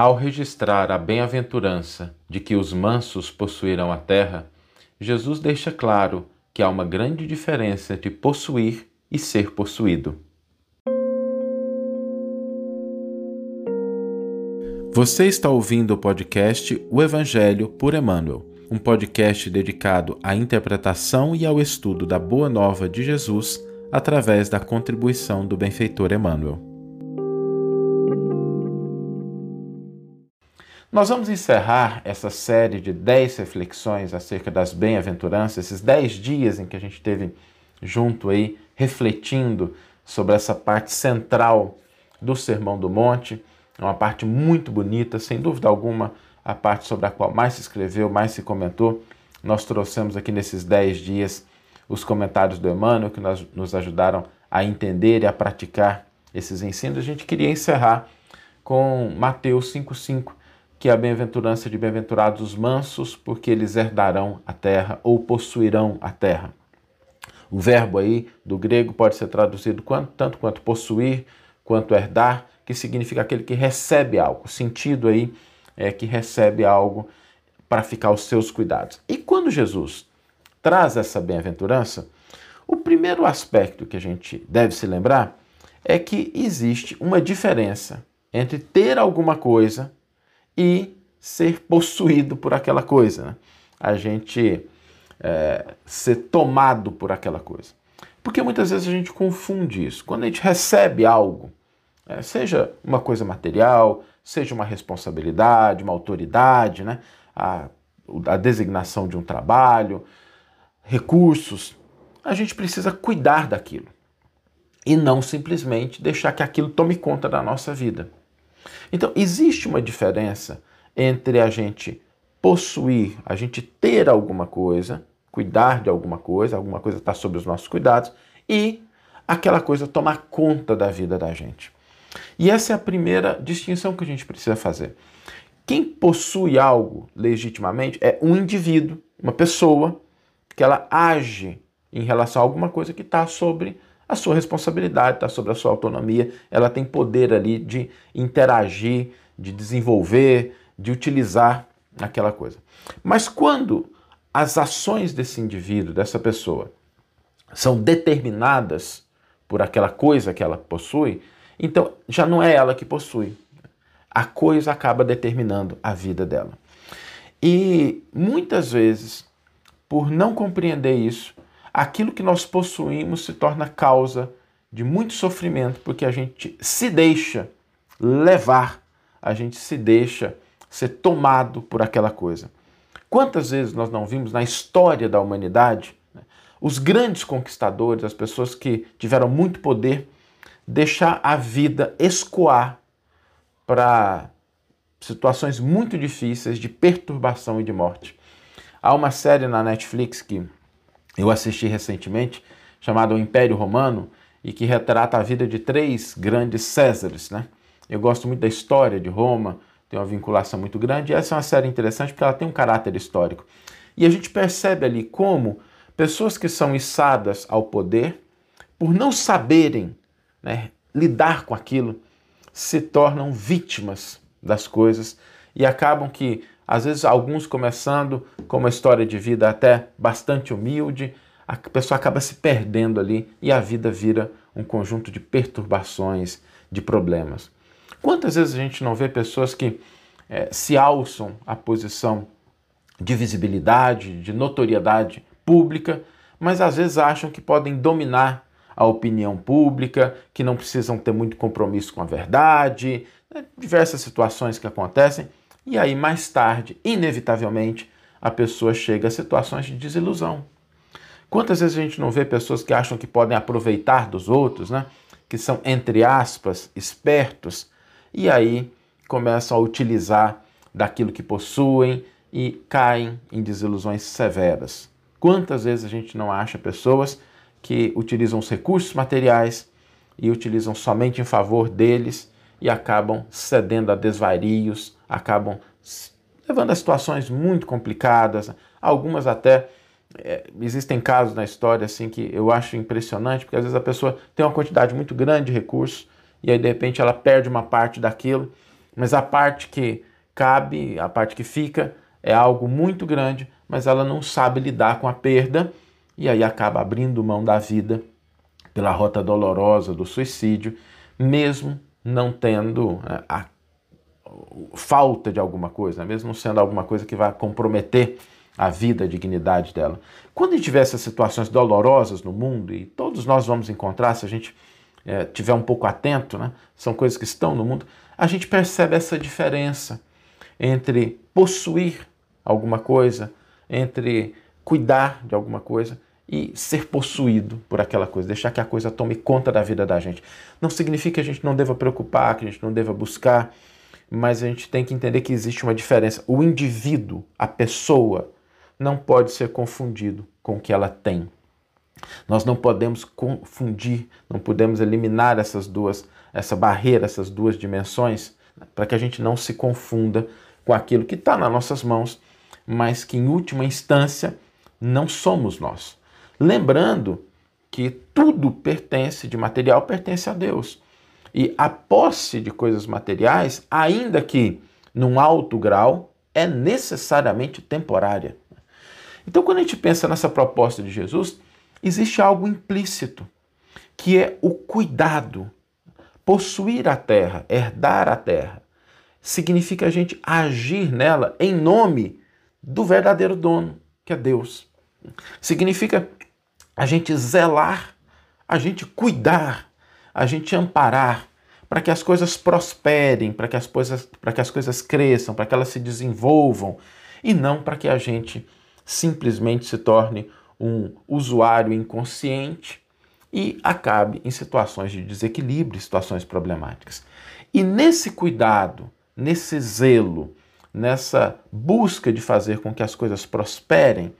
Ao registrar a bem-aventurança de que os mansos possuirão a terra, Jesus deixa claro que há uma grande diferença entre possuir e ser possuído. Você está ouvindo o podcast O Evangelho por Emmanuel, um podcast dedicado à interpretação e ao estudo da Boa Nova de Jesus através da contribuição do benfeitor Emmanuel. Nós vamos encerrar essa série de 10 reflexões acerca das bem-aventuranças, esses 10 dias em que a gente esteve junto aí, refletindo sobre essa parte central do Sermão do Monte é uma parte muito bonita, sem dúvida alguma, a parte sobre a qual mais se escreveu, mais se comentou. Nós trouxemos aqui nesses dez dias os comentários do Emmanuel que nós, nos ajudaram a entender e a praticar esses ensinos. A gente queria encerrar com Mateus 5,5, que a bem-aventurança de bem-aventurados os mansos, porque eles herdarão a terra ou possuirão a terra. O verbo aí do grego pode ser traduzido quanto, tanto quanto possuir, quanto herdar, que significa aquele que recebe algo. O sentido aí é que recebe algo para ficar aos seus cuidados. E quando Jesus traz essa bem-aventurança, o primeiro aspecto que a gente deve se lembrar é que existe uma diferença entre ter alguma coisa e ser possuído por aquela coisa. Né? A gente é, ser tomado por aquela coisa. Porque muitas vezes a gente confunde isso. Quando a gente recebe algo, é, seja uma coisa material, seja uma responsabilidade, uma autoridade, né? a, a designação de um trabalho, recursos, a gente precisa cuidar daquilo e não simplesmente deixar que aquilo tome conta da nossa vida. Então, existe uma diferença entre a gente possuir, a gente ter alguma coisa, cuidar de alguma coisa, alguma coisa está sob os nossos cuidados, e aquela coisa tomar conta da vida da gente. E essa é a primeira distinção que a gente precisa fazer. Quem possui algo legitimamente é um indivíduo, uma pessoa, que ela age em relação a alguma coisa que está sobre a sua responsabilidade, está sobre a sua autonomia, ela tem poder ali de interagir, de desenvolver, de utilizar aquela coisa. Mas quando as ações desse indivíduo, dessa pessoa, são determinadas por aquela coisa que ela possui, então, já não é ela que possui. A coisa acaba determinando a vida dela. E muitas vezes, por não compreender isso, aquilo que nós possuímos se torna causa de muito sofrimento, porque a gente se deixa levar, a gente se deixa ser tomado por aquela coisa. Quantas vezes nós não vimos na história da humanidade né, os grandes conquistadores, as pessoas que tiveram muito poder, deixar a vida escoar para situações muito difíceis de perturbação e de morte. Há uma série na Netflix que eu assisti recentemente, chamada O Império Romano, e que retrata a vida de três grandes Césares. Né? Eu gosto muito da história de Roma, tem uma vinculação muito grande, e essa é uma série interessante porque ela tem um caráter histórico. E a gente percebe ali como pessoas que são içadas ao poder, por não saberem né, lidar com aquilo, se tornam vítimas das coisas e acabam que, às vezes, alguns começando com uma história de vida até bastante humilde, a pessoa acaba se perdendo ali e a vida vira um conjunto de perturbações, de problemas. Quantas vezes a gente não vê pessoas que é, se alçam à posição de visibilidade, de notoriedade pública, mas às vezes acham que podem dominar a opinião pública, que não precisam ter muito compromisso com a verdade, né? diversas situações que acontecem, e aí mais tarde, inevitavelmente, a pessoa chega a situações de desilusão. Quantas vezes a gente não vê pessoas que acham que podem aproveitar dos outros, né? que são, entre aspas, espertos, e aí começam a utilizar daquilo que possuem e caem em desilusões severas. Quantas vezes a gente não acha pessoas que utilizam os recursos materiais e utilizam somente em favor deles e acabam cedendo a desvarios, acabam levando a situações muito complicadas, algumas até é, existem casos na história assim que eu acho impressionante, porque às vezes a pessoa tem uma quantidade muito grande de recursos e aí de repente ela perde uma parte daquilo. Mas a parte que cabe, a parte que fica, é algo muito grande, mas ela não sabe lidar com a perda e aí acaba abrindo mão da vida pela rota dolorosa do suicídio, mesmo não tendo é, a falta de alguma coisa, mesmo sendo alguma coisa que vai comprometer a vida, a dignidade dela. Quando a gente tiver essas situações dolorosas no mundo, e todos nós vamos encontrar se a gente é, tiver um pouco atento, né? são coisas que estão no mundo, a gente percebe essa diferença entre possuir alguma coisa, entre cuidar de alguma coisa e ser possuído por aquela coisa, deixar que a coisa tome conta da vida da gente. Não significa que a gente não deva preocupar, que a gente não deva buscar, mas a gente tem que entender que existe uma diferença. O indivíduo, a pessoa, não pode ser confundido com o que ela tem. Nós não podemos confundir, não podemos eliminar essas duas, essa barreira, essas duas dimensões, para que a gente não se confunda com aquilo que está nas nossas mãos, mas que em última instância não somos nós. Lembrando que tudo pertence, de material pertence a Deus. E a posse de coisas materiais, ainda que num alto grau, é necessariamente temporária. Então, quando a gente pensa nessa proposta de Jesus, existe algo implícito, que é o cuidado. Possuir a terra, herdar a terra, significa a gente agir nela em nome do verdadeiro dono, que é Deus. Significa a gente zelar, a gente cuidar, a gente amparar para que as coisas prosperem, para que as coisas, para que as coisas cresçam, para que elas se desenvolvam e não para que a gente simplesmente se torne um usuário inconsciente e acabe em situações de desequilíbrio, situações problemáticas. E nesse cuidado, nesse zelo, nessa busca de fazer com que as coisas prosperem,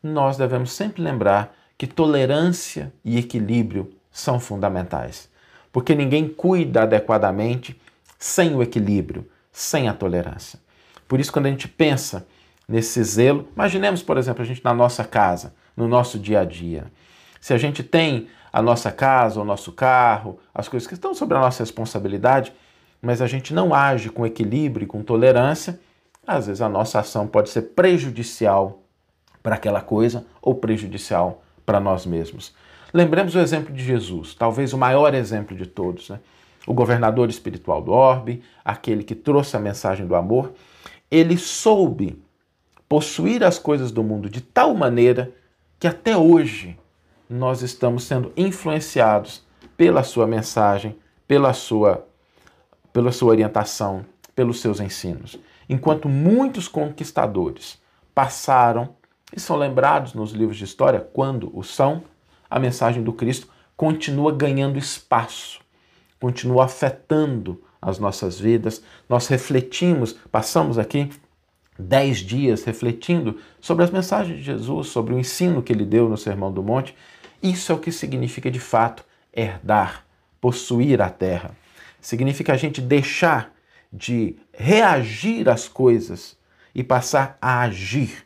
nós devemos sempre lembrar que tolerância e equilíbrio são fundamentais. Porque ninguém cuida adequadamente sem o equilíbrio, sem a tolerância. Por isso, quando a gente pensa nesse zelo, imaginemos, por exemplo, a gente na nossa casa, no nosso dia a dia. Se a gente tem a nossa casa, o nosso carro, as coisas que estão sob a nossa responsabilidade, mas a gente não age com equilíbrio e com tolerância, às vezes a nossa ação pode ser prejudicial para aquela coisa ou prejudicial para nós mesmos. Lembremos o exemplo de Jesus, talvez o maior exemplo de todos, né? o governador espiritual do orbe, aquele que trouxe a mensagem do amor. Ele soube possuir as coisas do mundo de tal maneira que até hoje nós estamos sendo influenciados pela sua mensagem, pela sua, pela sua orientação, pelos seus ensinos. Enquanto muitos conquistadores passaram e são lembrados nos livros de história quando o são, a mensagem do Cristo continua ganhando espaço, continua afetando as nossas vidas. Nós refletimos, passamos aqui dez dias refletindo sobre as mensagens de Jesus, sobre o ensino que ele deu no Sermão do Monte. Isso é o que significa de fato herdar, possuir a terra. Significa a gente deixar de reagir às coisas e passar a agir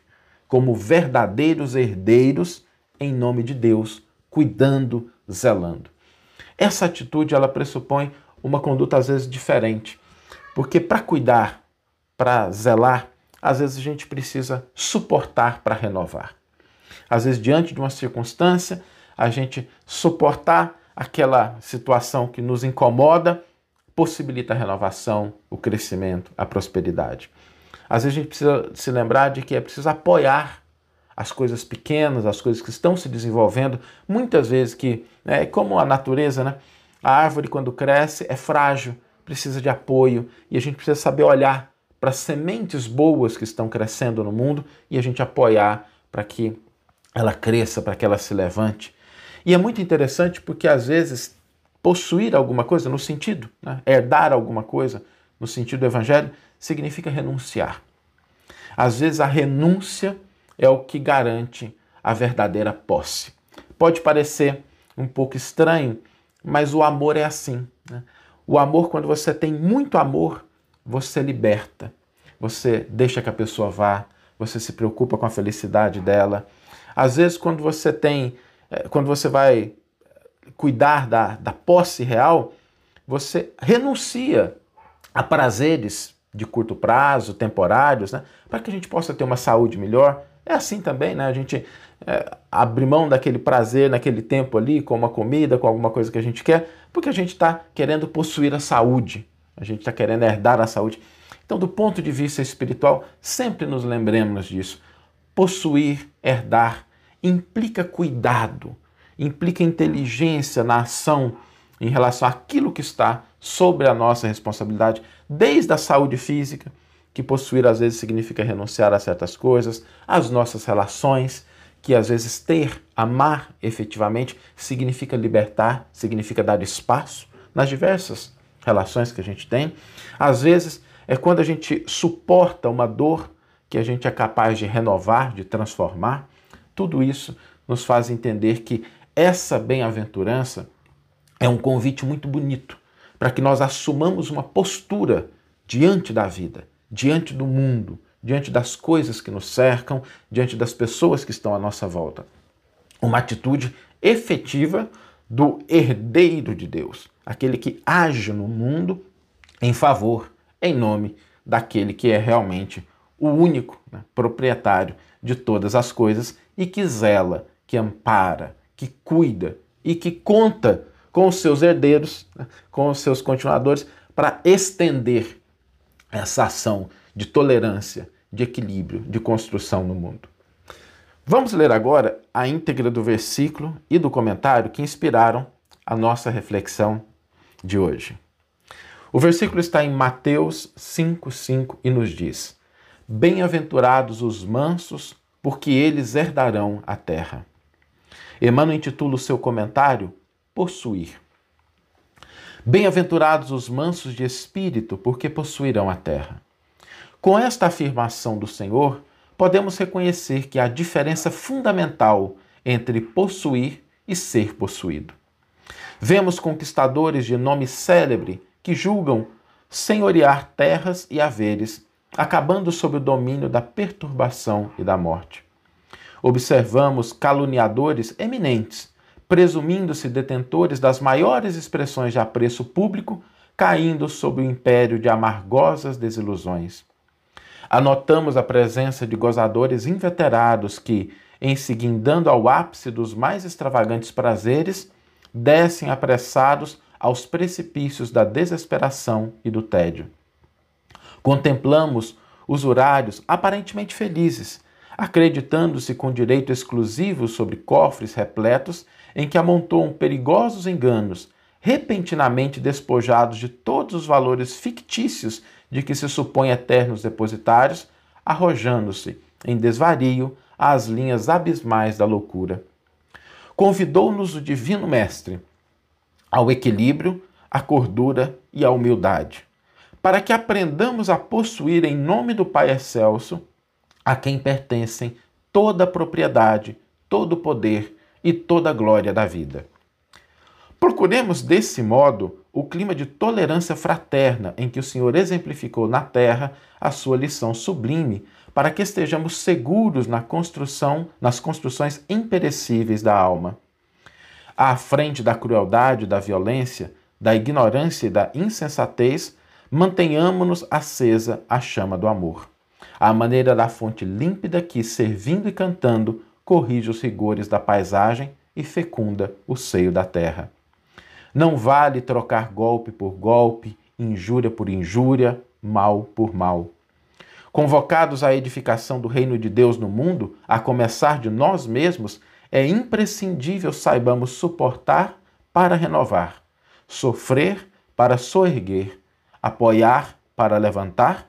como verdadeiros herdeiros em nome de Deus, cuidando, zelando. Essa atitude ela pressupõe uma conduta às vezes diferente, porque para cuidar, para zelar, às vezes a gente precisa suportar para renovar. Às vezes diante de uma circunstância, a gente suportar aquela situação que nos incomoda possibilita a renovação, o crescimento, a prosperidade. Às vezes a gente precisa se lembrar de que é preciso apoiar as coisas pequenas, as coisas que estão se desenvolvendo. Muitas vezes que, é como a natureza, né? A árvore quando cresce é frágil, precisa de apoio e a gente precisa saber olhar para sementes boas que estão crescendo no mundo e a gente apoiar para que ela cresça, para que ela se levante. E é muito interessante porque às vezes possuir alguma coisa no sentido, né? herdar alguma coisa no sentido do evangelho, significa renunciar. Às vezes a renúncia é o que garante a verdadeira posse. Pode parecer um pouco estranho, mas o amor é assim. Né? O amor, quando você tem muito amor, você liberta. Você deixa que a pessoa vá, você se preocupa com a felicidade dela. Às vezes, quando você tem, eh, quando você vai cuidar da, da posse real, você renuncia a prazeres de curto prazo, temporários, né? para que a gente possa ter uma saúde melhor. É assim também, né? A gente é, abre mão daquele prazer naquele tempo ali, com uma comida, com alguma coisa que a gente quer, porque a gente está querendo possuir a saúde, a gente está querendo herdar a saúde. Então, do ponto de vista espiritual, sempre nos lembremos disso. Possuir, herdar, implica cuidado, implica inteligência na ação em relação àquilo que está sobre a nossa responsabilidade, desde a saúde física, que possuir às vezes significa renunciar a certas coisas, as nossas relações, que às vezes ter, amar efetivamente, significa libertar, significa dar espaço nas diversas relações que a gente tem. Às vezes é quando a gente suporta uma dor que a gente é capaz de renovar, de transformar. Tudo isso nos faz entender que essa bem-aventurança é um convite muito bonito para que nós assumamos uma postura diante da vida, diante do mundo, diante das coisas que nos cercam, diante das pessoas que estão à nossa volta. Uma atitude efetiva do herdeiro de Deus, aquele que age no mundo em favor, em nome daquele que é realmente o único né, proprietário de todas as coisas e que zela, que ampara, que cuida e que conta com os seus herdeiros, né, com os seus continuadores, para estender essa ação de tolerância, de equilíbrio, de construção no mundo. Vamos ler agora a íntegra do versículo e do comentário que inspiraram a nossa reflexão de hoje. O versículo está em Mateus 5,5 e nos diz: Bem-aventurados os mansos, porque eles herdarão a terra. Emmanuel intitula o seu comentário Possuir. Bem-aventurados os mansos de espírito, porque possuirão a terra. Com esta afirmação do Senhor, podemos reconhecer que há diferença fundamental entre possuir e ser possuído. Vemos conquistadores de nome célebre que julgam senhorear terras e haveres, acabando sob o domínio da perturbação e da morte. Observamos caluniadores eminentes, presumindo-se detentores das maiores expressões de apreço público, caindo sob o império de amargosas desilusões. Anotamos a presença de gozadores inveterados que, em seguindando ao ápice dos mais extravagantes prazeres, descem apressados aos precipícios da desesperação e do tédio. Contemplamos usurários aparentemente felizes, acreditando-se com direito exclusivo sobre cofres repletos em que amontoam perigosos enganos, repentinamente despojados de todos os valores fictícios de que se supõe eternos depositários, arrojando-se, em desvario, às linhas abismais da loucura. Convidou-nos o Divino Mestre ao equilíbrio, à cordura e à humildade, para que aprendamos a possuir em nome do Pai Excelso, a quem pertencem toda a propriedade, todo o poder e toda a glória da vida. Procuremos, desse modo, o clima de tolerância fraterna em que o Senhor exemplificou na terra a sua lição sublime, para que estejamos seguros na construção, nas construções imperecíveis da alma. À frente da crueldade, da violência, da ignorância e da insensatez, mantenhamos-nos acesa a chama do amor. À maneira da fonte límpida que, servindo e cantando, corrige os rigores da paisagem e fecunda o seio da terra. Não vale trocar golpe por golpe, injúria por injúria, mal por mal. Convocados à edificação do reino de Deus no mundo, a começar de nós mesmos, é imprescindível saibamos suportar para renovar, sofrer para soerguer, apoiar para levantar